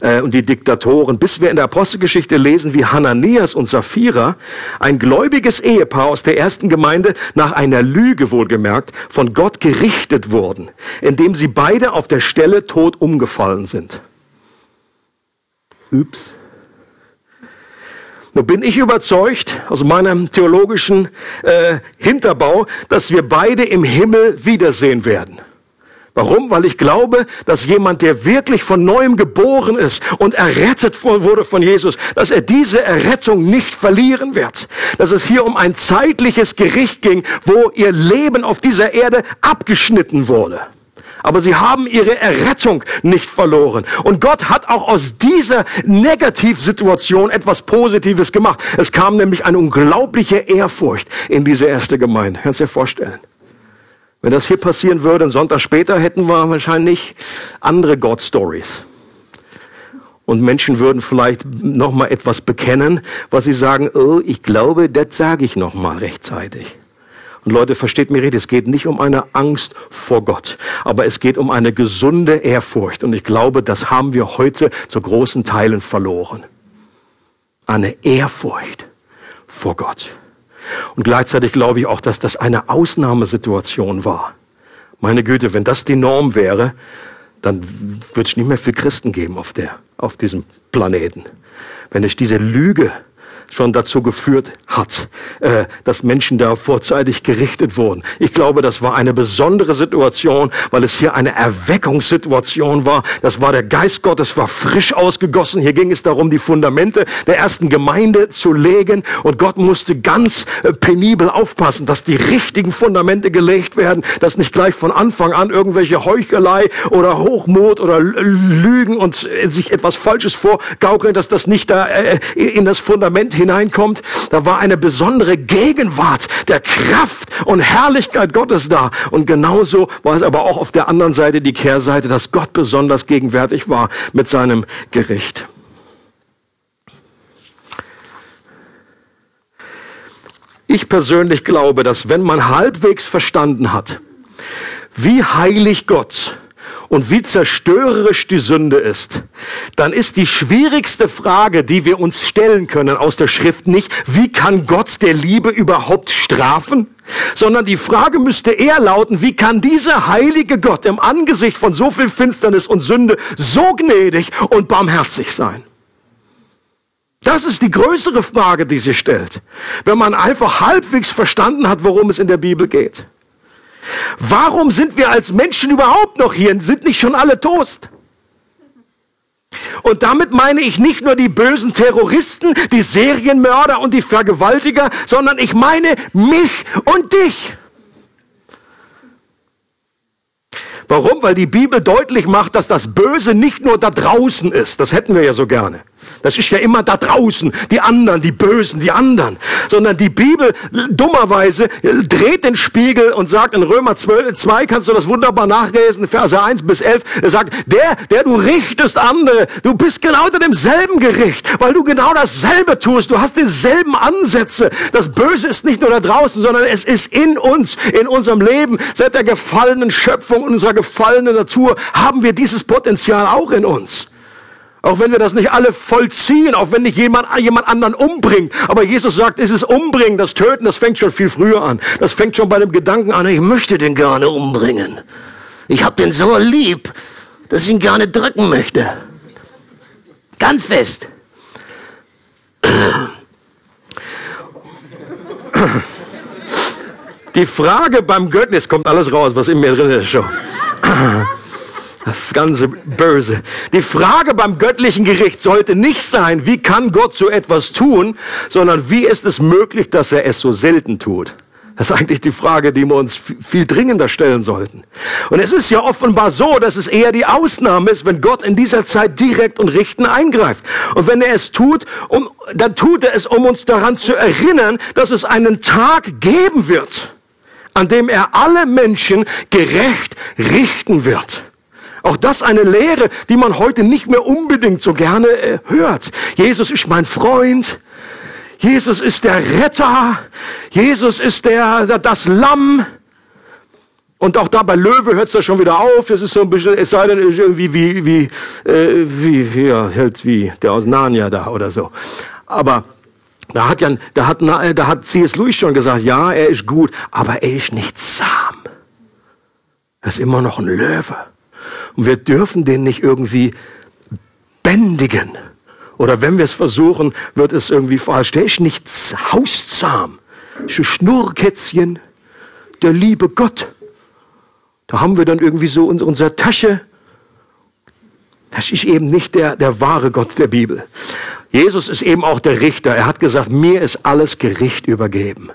äh, und die Diktatoren, bis wir in der Apostelgeschichte lesen, wie Hananias und Sapphira, ein gläubiges Ehepaar aus der ersten Gemeinde, nach einer Lüge wohlgemerkt, von Gott gerichtet wurden, indem sie beide auf der Stelle tot umgefallen sind. Ups. Nun bin ich überzeugt, aus meinem theologischen äh, Hinterbau, dass wir beide im Himmel wiedersehen werden. Warum? Weil ich glaube, dass jemand, der wirklich von neuem geboren ist und errettet wurde von Jesus, dass er diese Errettung nicht verlieren wird. Dass es hier um ein zeitliches Gericht ging, wo ihr Leben auf dieser Erde abgeschnitten wurde. Aber sie haben ihre Errettung nicht verloren. Und Gott hat auch aus dieser Negativsituation etwas Positives gemacht. Es kam nämlich eine unglaubliche Ehrfurcht in diese erste Gemeinde. Kannst du dir vorstellen? Wenn das hier passieren würde, einen Sonntag später, hätten wir wahrscheinlich andere God-Stories. Und Menschen würden vielleicht noch mal etwas bekennen, was sie sagen, oh, ich glaube, das sage ich noch mal rechtzeitig. Und Leute, versteht mir richtig, es geht nicht um eine Angst vor Gott, aber es geht um eine gesunde Ehrfurcht. Und ich glaube, das haben wir heute zu großen Teilen verloren. Eine Ehrfurcht vor Gott. Und gleichzeitig glaube ich auch, dass das eine Ausnahmesituation war. Meine Güte, wenn das die Norm wäre, dann würde es nicht mehr viel Christen geben auf, der, auf diesem Planeten. Wenn ich diese Lüge schon dazu geführt hat, äh, dass Menschen da vorzeitig gerichtet wurden. Ich glaube, das war eine besondere Situation, weil es hier eine Erweckungssituation war. Das war der Geist Gottes, war frisch ausgegossen. Hier ging es darum, die Fundamente der ersten Gemeinde zu legen. Und Gott musste ganz äh, penibel aufpassen, dass die richtigen Fundamente gelegt werden, dass nicht gleich von Anfang an irgendwelche Heuchelei oder Hochmut oder Lügen und äh, sich etwas Falsches vorgaukeln, dass das nicht da äh, in das Fundament hineinkommt, da war eine besondere Gegenwart der Kraft und Herrlichkeit Gottes da. Und genauso war es aber auch auf der anderen Seite die Kehrseite, dass Gott besonders gegenwärtig war mit seinem Gericht. Ich persönlich glaube, dass wenn man halbwegs verstanden hat, wie heilig Gott und wie zerstörerisch die Sünde ist, dann ist die schwierigste Frage, die wir uns stellen können aus der Schrift nicht, wie kann Gott der Liebe überhaupt strafen? Sondern die Frage müsste eher lauten, wie kann dieser heilige Gott im Angesicht von so viel Finsternis und Sünde so gnädig und barmherzig sein? Das ist die größere Frage, die sich stellt, wenn man einfach halbwegs verstanden hat, worum es in der Bibel geht. Warum sind wir als Menschen überhaupt noch hier? Sind nicht schon alle Toast? Und damit meine ich nicht nur die bösen Terroristen, die Serienmörder und die Vergewaltiger, sondern ich meine mich und dich. Warum? Weil die Bibel deutlich macht, dass das Böse nicht nur da draußen ist. Das hätten wir ja so gerne. Das ist ja immer da draußen, die anderen, die Bösen, die anderen. Sondern die Bibel dummerweise dreht den Spiegel und sagt in Römer 12, 2 kannst du das wunderbar nachlesen, Verse 1 bis 11, er sagt, der, der du richtest andere, du bist genau unter demselben Gericht, weil du genau dasselbe tust, du hast dieselben Ansätze. Das Böse ist nicht nur da draußen, sondern es ist in uns, in unserem Leben. Seit der gefallenen Schöpfung, unserer gefallenen Natur haben wir dieses Potenzial auch in uns. Auch wenn wir das nicht alle vollziehen, auch wenn nicht jemand, jemand anderen umbringt. Aber Jesus sagt, es ist Umbringen, das Töten, das fängt schon viel früher an. Das fängt schon bei dem Gedanken an, ich möchte den gerne umbringen. Ich habe den so lieb, dass ich ihn gerne drücken möchte. Ganz fest. Die Frage beim Götten, es kommt alles raus, was in mir drin ist schon. Das ganze Böse. Die Frage beim göttlichen Gericht sollte nicht sein, wie kann Gott so etwas tun, sondern wie ist es möglich, dass er es so selten tut. Das ist eigentlich die Frage, die wir uns viel dringender stellen sollten. Und es ist ja offenbar so, dass es eher die Ausnahme ist, wenn Gott in dieser Zeit direkt und richten eingreift. Und wenn er es tut, um, dann tut er es, um uns daran zu erinnern, dass es einen Tag geben wird, an dem er alle Menschen gerecht richten wird. Auch das eine Lehre, die man heute nicht mehr unbedingt so gerne äh, hört. Jesus ist mein Freund. Jesus ist der Retter. Jesus ist der, der das Lamm. Und auch da bei Löwe hört es da schon wieder auf. Es ist so ein bisschen, es sei denn, irgendwie wie, wie, äh, wie, ja, halt wie der aus Narnia da oder so. Aber da hat ja, da hat, da hat C.S. Lewis schon gesagt, ja, er ist gut, aber er ist nicht zahm. Er ist immer noch ein Löwe. Und wir dürfen den nicht irgendwie bändigen. Oder wenn wir es versuchen, wird es irgendwie falsch. Der ist nicht hauszahm. Ist ein Schnurrkätzchen, der liebe Gott. Da haben wir dann irgendwie so in unserer Tasche. Das ist eben nicht der, der wahre Gott der Bibel. Jesus ist eben auch der Richter. Er hat gesagt, mir ist alles Gericht übergeben.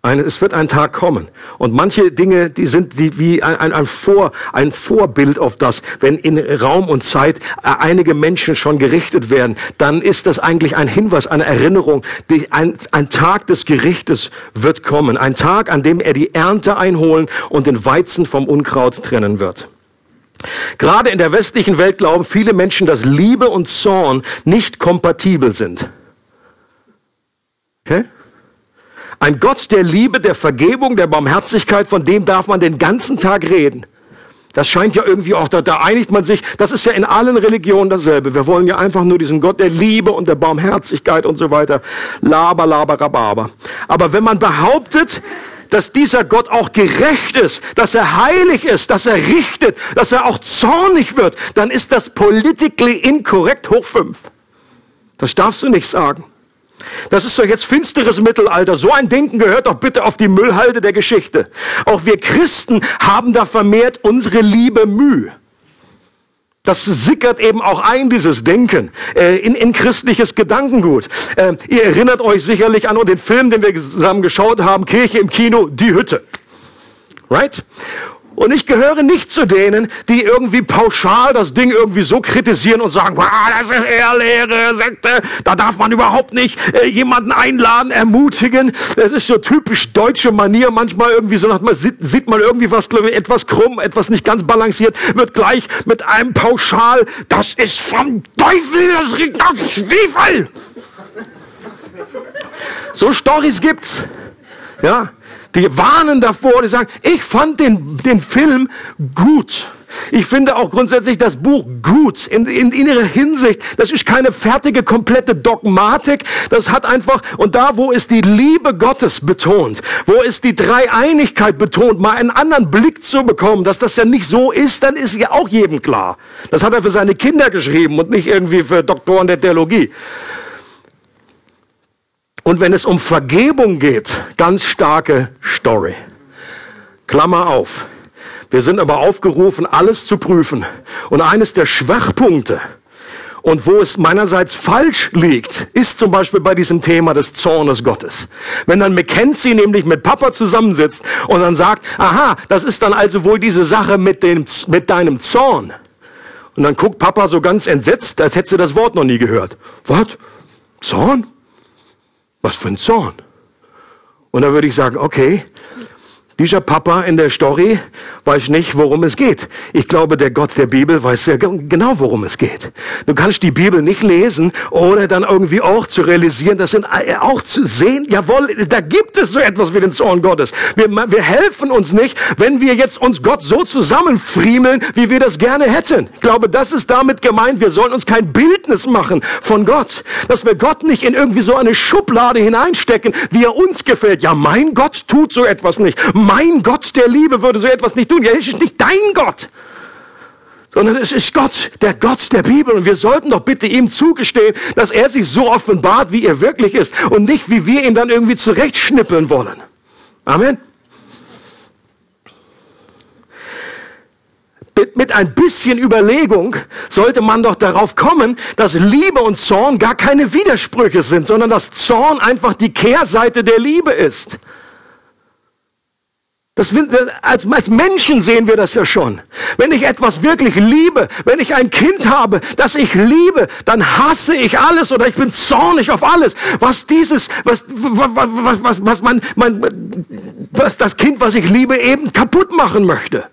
Eine, es wird ein Tag kommen. Und manche Dinge, die sind die, wie ein, ein, Vor, ein Vorbild auf das. Wenn in Raum und Zeit äh, einige Menschen schon gerichtet werden, dann ist das eigentlich ein Hinweis, eine Erinnerung. Die, ein, ein Tag des Gerichtes wird kommen. Ein Tag, an dem er die Ernte einholen und den Weizen vom Unkraut trennen wird. Gerade in der westlichen Welt glauben viele Menschen, dass Liebe und Zorn nicht kompatibel sind. Okay? Ein Gott der Liebe, der Vergebung, der Barmherzigkeit, von dem darf man den ganzen Tag reden. Das scheint ja irgendwie auch, da, da einigt man sich, das ist ja in allen Religionen dasselbe. Wir wollen ja einfach nur diesen Gott der Liebe und der Barmherzigkeit und so weiter. Laber, laber, rababer. Aber wenn man behauptet, dass dieser Gott auch gerecht ist, dass er heilig ist, dass er richtet, dass er auch zornig wird, dann ist das politically inkorrekt hoch fünf. Das darfst du nicht sagen. Das ist doch jetzt finsteres Mittelalter. So ein Denken gehört doch bitte auf die Müllhalde der Geschichte. Auch wir Christen haben da vermehrt unsere Liebe Mühe. Das sickert eben auch ein, dieses Denken, äh, in, in christliches Gedankengut. Äh, ihr erinnert euch sicherlich an den Film, den wir zusammen geschaut haben, Kirche im Kino, Die Hütte. Right? Und ich gehöre nicht zu denen, die irgendwie pauschal das Ding irgendwie so kritisieren und sagen, das ist eher leere Sekte, da darf man überhaupt nicht äh, jemanden einladen, ermutigen. Das ist so typisch deutsche Manier. Manchmal irgendwie so, man sieht, sieht man irgendwie was, ich, etwas krumm, etwas nicht ganz balanciert, wird gleich mit einem pauschal, das ist vom Teufel, das riecht nach Schwefel. So Stories gibt's. Ja, die warnen davor, die sagen, ich fand den, den Film gut. Ich finde auch grundsätzlich das Buch gut in, in, in ihrer Hinsicht. Das ist keine fertige, komplette Dogmatik. Das hat einfach, und da, wo ist die Liebe Gottes betont, wo ist die Dreieinigkeit betont, mal einen anderen Blick zu bekommen, dass das ja nicht so ist, dann ist ja auch jedem klar. Das hat er für seine Kinder geschrieben und nicht irgendwie für Doktoren der Theologie. Und wenn es um Vergebung geht, ganz starke Story. Klammer auf. Wir sind aber aufgerufen, alles zu prüfen. Und eines der Schwachpunkte und wo es meinerseits falsch liegt, ist zum Beispiel bei diesem Thema des Zornes Gottes. Wenn dann Mackenzie nämlich mit Papa zusammensitzt und dann sagt, aha, das ist dann also wohl diese Sache mit, dem, mit deinem Zorn. Und dann guckt Papa so ganz entsetzt, als hätte sie das Wort noch nie gehört. Was? Zorn? Was für ein Zorn. Und da würde ich sagen, okay, dieser Papa in der Story weiß nicht, worum es geht. Ich glaube, der Gott der Bibel weiß ja genau, worum es geht. Du kannst die Bibel nicht lesen, ohne dann irgendwie auch zu realisieren, das sind äh, auch zu sehen, jawohl, da gibt es so etwas wie den Zorn Gottes. Wir, wir helfen uns nicht, wenn wir jetzt uns Gott so zusammenfriemeln, wie wir das gerne hätten. Ich glaube, das ist damit gemeint, wir sollen uns kein Bildnis machen von Gott. Dass wir Gott nicht in irgendwie so eine Schublade hineinstecken, wie er uns gefällt. Ja, mein Gott tut so etwas nicht mein Gott der Liebe würde so etwas nicht tun. Ja, es ist nicht dein Gott, sondern es ist Gott, der Gott der Bibel. Und wir sollten doch bitte ihm zugestehen, dass er sich so offenbart, wie er wirklich ist und nicht, wie wir ihn dann irgendwie zurechtschnippeln wollen. Amen. mit ein bisschen Überlegung sollte man doch darauf kommen, dass Liebe und Zorn gar keine Widersprüche sind, sondern dass Zorn einfach die Kehrseite der Liebe ist. Das, als, als Menschen sehen wir das ja schon. Wenn ich etwas wirklich liebe, wenn ich ein Kind habe, das ich liebe, dann hasse ich alles oder ich bin zornig auf alles, was dieses, was, was, was, was, man, man, was das Kind, was ich liebe, eben kaputt machen möchte.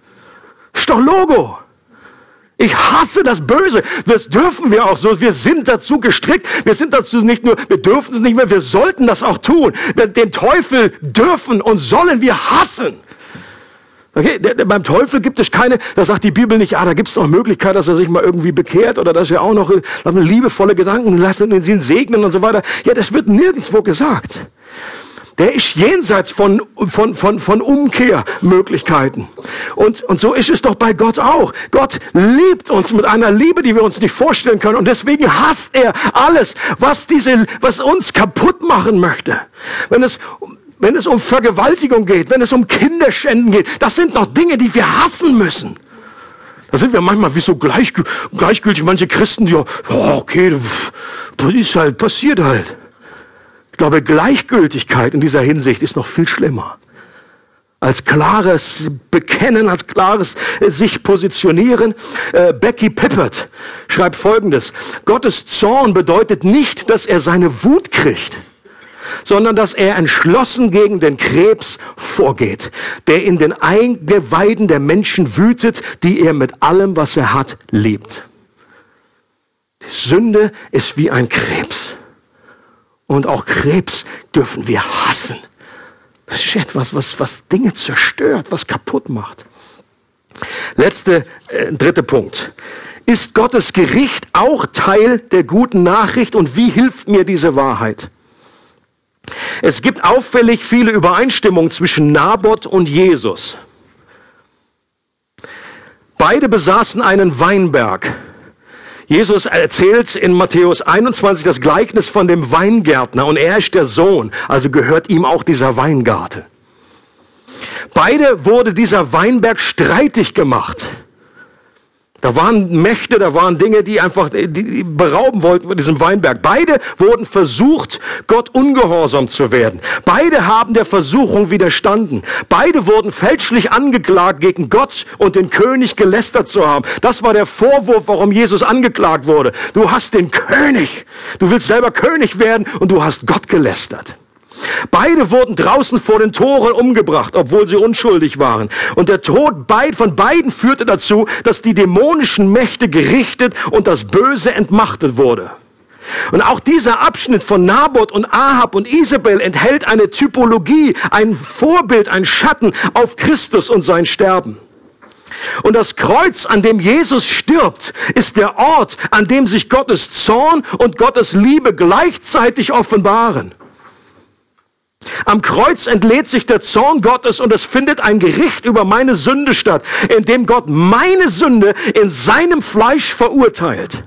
Ist doch Logo. Ich hasse das Böse. Das dürfen wir auch so. Wir sind dazu gestrickt. Wir sind dazu nicht nur, wir dürfen es nicht mehr, wir sollten das auch tun. Den Teufel dürfen und sollen wir hassen. Okay, der, der, beim Teufel gibt es keine, da sagt die Bibel nicht, ah, da gibt es noch Möglichkeit, dass er sich mal irgendwie bekehrt oder dass er auch noch liebevolle Gedanken lassen und ihn segnen und so weiter. Ja, das wird nirgendwo gesagt. Der ist jenseits von, von, von, von Umkehrmöglichkeiten. Und, und so ist es doch bei Gott auch. Gott liebt uns mit einer Liebe, die wir uns nicht vorstellen können. Und deswegen hasst er alles, was diese, was uns kaputt machen möchte. Wenn es wenn es um Vergewaltigung geht, wenn es um Kinderschänden geht, das sind doch Dinge, die wir hassen müssen. Da sind wir manchmal wie so gleich, gleichgültig, manche Christen, die, oh, okay, das ist halt, passiert halt. Ich glaube, Gleichgültigkeit in dieser Hinsicht ist noch viel schlimmer. Als klares Bekennen, als klares sich positionieren. Äh, Becky Pippert schreibt Folgendes. Gottes Zorn bedeutet nicht, dass er seine Wut kriegt sondern dass er entschlossen gegen den Krebs vorgeht, der in den Eingeweiden der Menschen wütet, die er mit allem, was er hat, liebt. Die Sünde ist wie ein Krebs. Und auch Krebs dürfen wir hassen. Das ist etwas, was, was Dinge zerstört, was kaputt macht. Letzte, äh, dritte Punkt. Ist Gottes Gericht auch Teil der guten Nachricht und wie hilft mir diese Wahrheit? Es gibt auffällig viele Übereinstimmungen zwischen Naboth und Jesus. Beide besaßen einen Weinberg. Jesus erzählt in Matthäus 21 das Gleichnis von dem Weingärtner und er ist der Sohn, also gehört ihm auch dieser Weingarten. Beide wurde dieser Weinberg streitig gemacht. Da waren Mächte, da waren Dinge, die einfach die berauben wollten von diesem Weinberg. Beide wurden versucht, Gott ungehorsam zu werden. Beide haben der Versuchung widerstanden. Beide wurden fälschlich angeklagt, gegen Gott und den König gelästert zu haben. Das war der Vorwurf, warum Jesus angeklagt wurde. Du hast den König. Du willst selber König werden und du hast Gott gelästert. Beide wurden draußen vor den Toren umgebracht, obwohl sie unschuldig waren. Und der Tod von beiden führte dazu, dass die dämonischen Mächte gerichtet und das Böse entmachtet wurde. Und auch dieser Abschnitt von Naboth und Ahab und Isabel enthält eine Typologie, ein Vorbild, ein Schatten auf Christus und sein Sterben. Und das Kreuz, an dem Jesus stirbt, ist der Ort, an dem sich Gottes Zorn und Gottes Liebe gleichzeitig offenbaren. Am Kreuz entlädt sich der Zorn Gottes und es findet ein Gericht über meine Sünde statt, in dem Gott meine Sünde in seinem Fleisch verurteilt.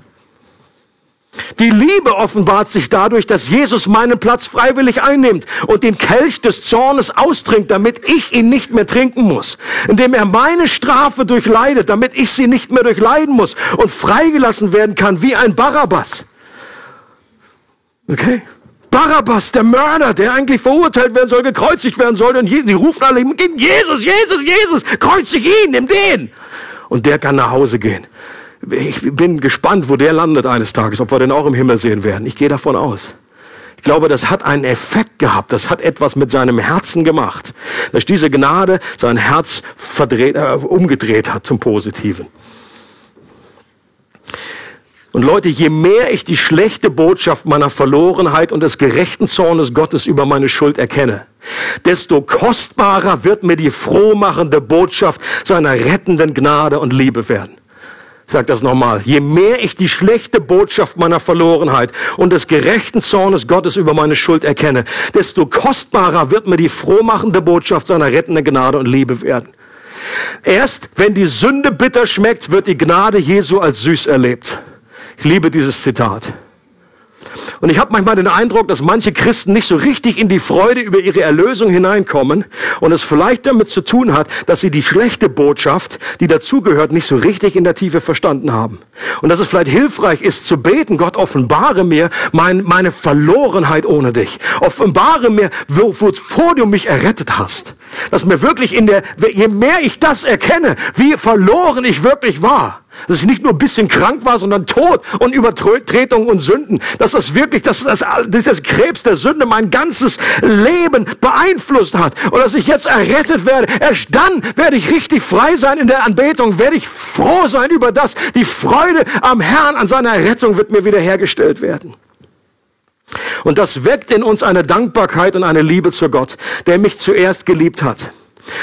Die Liebe offenbart sich dadurch, dass Jesus meinen Platz freiwillig einnimmt und den Kelch des Zornes austrinkt, damit ich ihn nicht mehr trinken muss. Indem er meine Strafe durchleidet, damit ich sie nicht mehr durchleiden muss und freigelassen werden kann wie ein Barabbas. Okay? Barabbas, der Mörder, der eigentlich verurteilt werden soll, gekreuzigt werden soll. Und die rufen alle, Jesus, Jesus, Jesus, kreuzig ihn, nimm den. Und der kann nach Hause gehen. Ich bin gespannt, wo der landet eines Tages, ob wir den auch im Himmel sehen werden. Ich gehe davon aus. Ich glaube, das hat einen Effekt gehabt. Das hat etwas mit seinem Herzen gemacht. Dass diese Gnade sein Herz verdreht, äh, umgedreht hat zum Positiven. Und Leute, je mehr ich die schlechte Botschaft meiner Verlorenheit und des gerechten Zornes Gottes über meine Schuld erkenne, desto kostbarer wird mir die frohmachende Botschaft seiner rettenden Gnade und Liebe werden. Sag das nochmal. Je mehr ich die schlechte Botschaft meiner Verlorenheit und des gerechten Zornes Gottes über meine Schuld erkenne, desto kostbarer wird mir die frohmachende Botschaft seiner rettenden Gnade und Liebe werden. Erst wenn die Sünde bitter schmeckt, wird die Gnade Jesu als süß erlebt. Ich liebe dieses Zitat. Und ich habe manchmal den Eindruck, dass manche Christen nicht so richtig in die Freude über ihre Erlösung hineinkommen und es vielleicht damit zu tun hat, dass sie die schlechte Botschaft, die dazugehört, nicht so richtig in der Tiefe verstanden haben. Und dass es vielleicht hilfreich ist zu beten, Gott offenbare mir mein, meine Verlorenheit ohne dich. Offenbare mir, wovor du mich errettet hast. Dass mir wirklich in der, je mehr ich das erkenne, wie verloren ich wirklich war, dass ich nicht nur ein bisschen krank war, sondern tot und Übertretung und Sünden. Dass das wirklich, dass das, dieses Krebs der Sünde mein ganzes Leben beeinflusst hat. Und dass ich jetzt errettet werde. Erst dann werde ich richtig frei sein in der Anbetung. Werde ich froh sein über das. Die Freude am Herrn, an seiner Errettung wird mir wiederhergestellt werden. Und das weckt in uns eine Dankbarkeit und eine Liebe zu Gott, der mich zuerst geliebt hat.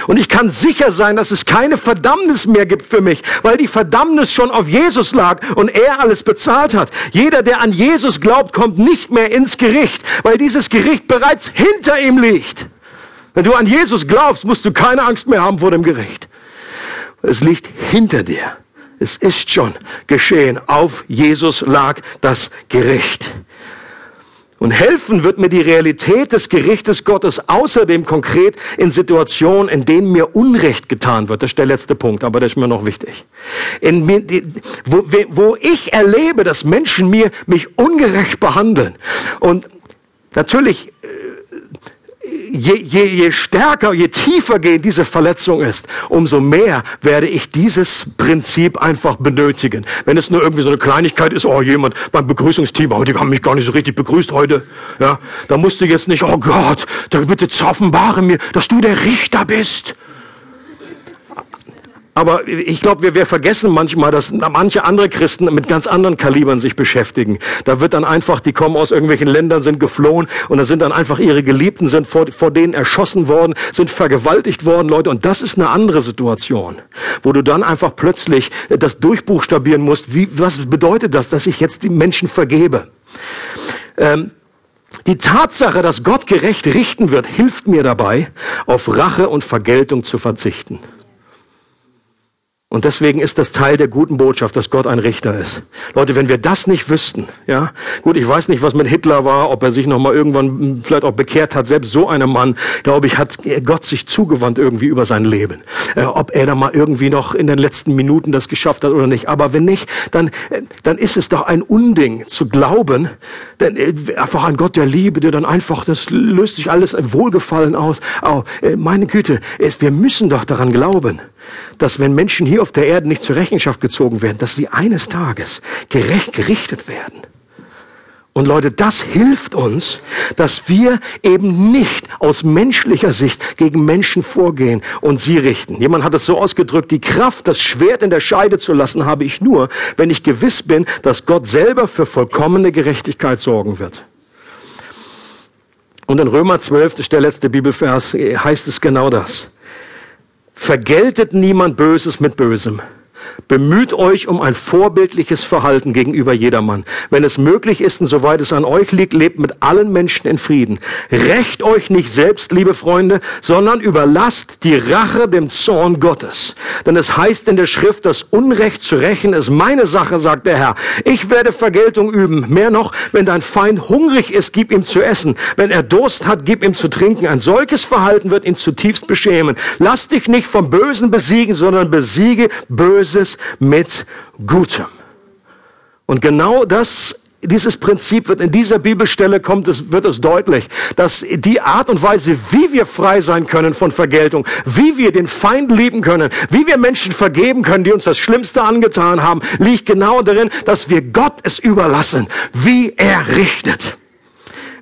Und ich kann sicher sein, dass es keine Verdammnis mehr gibt für mich, weil die Verdammnis schon auf Jesus lag und er alles bezahlt hat. Jeder, der an Jesus glaubt, kommt nicht mehr ins Gericht, weil dieses Gericht bereits hinter ihm liegt. Wenn du an Jesus glaubst, musst du keine Angst mehr haben vor dem Gericht. Es liegt hinter dir. Es ist schon geschehen. Auf Jesus lag das Gericht. Und helfen wird mir die Realität des Gerichtes Gottes außerdem konkret in Situationen, in denen mir Unrecht getan wird. Das ist der letzte Punkt, aber das ist mir noch wichtig. In, wo, wo ich erlebe, dass Menschen mir, mich ungerecht behandeln. Und natürlich äh, je, je, je stärker, je tiefer gehend diese Verletzung ist, umso mehr werde ich dieses Prinzip einfach benötigen. Wenn es nur irgendwie so eine Kleinigkeit ist, oh jemand beim Begrüßungsteam, oh, die haben mich gar nicht so richtig begrüßt heute, ja, da musst du jetzt nicht, oh Gott, da bitte offenbare mir, dass du der Richter bist. Aber ich glaube, wir, wir vergessen manchmal, dass manche andere Christen mit ganz anderen Kalibern sich beschäftigen. Da wird dann einfach, die kommen aus irgendwelchen Ländern, sind geflohen und da sind dann einfach ihre Geliebten, sind vor, vor denen erschossen worden, sind vergewaltigt worden, Leute. Und das ist eine andere Situation, wo du dann einfach plötzlich das durchbuchstabieren musst. Wie, was bedeutet das, dass ich jetzt die Menschen vergebe? Ähm, die Tatsache, dass Gott gerecht richten wird, hilft mir dabei, auf Rache und Vergeltung zu verzichten. Und deswegen ist das Teil der guten Botschaft, dass Gott ein Richter ist. Leute, wenn wir das nicht wüssten, ja, gut, ich weiß nicht, was mit Hitler war, ob er sich noch mal irgendwann vielleicht auch bekehrt hat. Selbst so einem Mann, glaube ich, hat Gott sich zugewandt irgendwie über sein Leben. Äh, ob er da mal irgendwie noch in den letzten Minuten das geschafft hat oder nicht. Aber wenn nicht, dann, äh, dann ist es doch ein Unding zu glauben, denn äh, einfach an Gott der Liebe, der dann einfach, das löst sich alles Wohlgefallen aus. Oh, äh, meine Güte, wir müssen doch daran glauben dass wenn Menschen hier auf der Erde nicht zur Rechenschaft gezogen werden, dass sie eines Tages gerecht gerichtet werden. Und Leute, das hilft uns, dass wir eben nicht aus menschlicher Sicht gegen Menschen vorgehen und sie richten. Jemand hat es so ausgedrückt, die Kraft, das Schwert in der Scheide zu lassen, habe ich nur, wenn ich gewiss bin, dass Gott selber für vollkommene Gerechtigkeit sorgen wird. Und in Römer 12, das ist der letzte Bibelvers, heißt es genau das. Vergeltet niemand Böses mit Bösem. Bemüht euch um ein vorbildliches Verhalten gegenüber jedermann. Wenn es möglich ist und soweit es an euch liegt, lebt mit allen Menschen in Frieden. Recht euch nicht selbst, liebe Freunde, sondern überlasst die Rache dem Zorn Gottes. Denn es heißt in der Schrift, das Unrecht zu rächen ist meine Sache, sagt der Herr. Ich werde Vergeltung üben. Mehr noch, wenn dein Feind hungrig ist, gib ihm zu essen. Wenn er Durst hat, gib ihm zu trinken. Ein solches Verhalten wird ihn zutiefst beschämen. Lass dich nicht vom Bösen besiegen, sondern besiege Böse Böses mit Gutem. Und genau das dieses Prinzip wird in dieser Bibelstelle kommt es, wird es deutlich, dass die Art und Weise, wie wir frei sein können von Vergeltung, wie wir den Feind lieben können, wie wir Menschen vergeben können, die uns das Schlimmste angetan haben, liegt genau darin, dass wir Gott es überlassen, wie er richtet.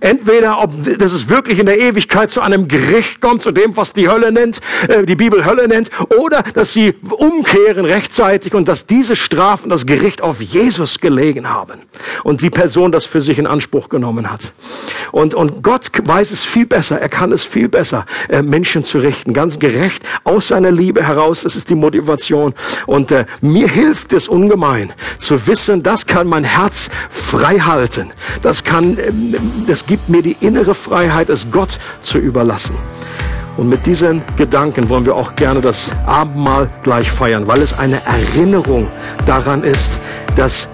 Entweder, ob dass es wirklich in der Ewigkeit zu einem Gericht kommt, zu dem, was die Hölle nennt, äh, die Bibel Hölle nennt, oder dass sie umkehren rechtzeitig und dass diese Strafen das Gericht auf Jesus gelegen haben und die Person das für sich in Anspruch genommen hat. Und, und Gott weiß es viel besser, er kann es viel besser, äh, Menschen zu richten, ganz gerecht, aus seiner Liebe heraus, das ist die Motivation. Und äh, mir hilft es ungemein, zu wissen, das kann mein Herz frei halten. Das kann, äh, das gibt gibt mir die innere Freiheit, es Gott zu überlassen. Und mit diesen Gedanken wollen wir auch gerne das Abendmahl gleich feiern, weil es eine Erinnerung daran ist, dass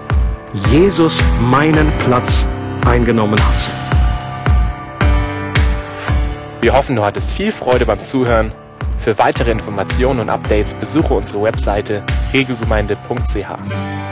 Jesus meinen Platz eingenommen hat. Wir hoffen, du hattest viel Freude beim Zuhören. Für weitere Informationen und Updates besuche unsere Webseite regelgemeinde.ch.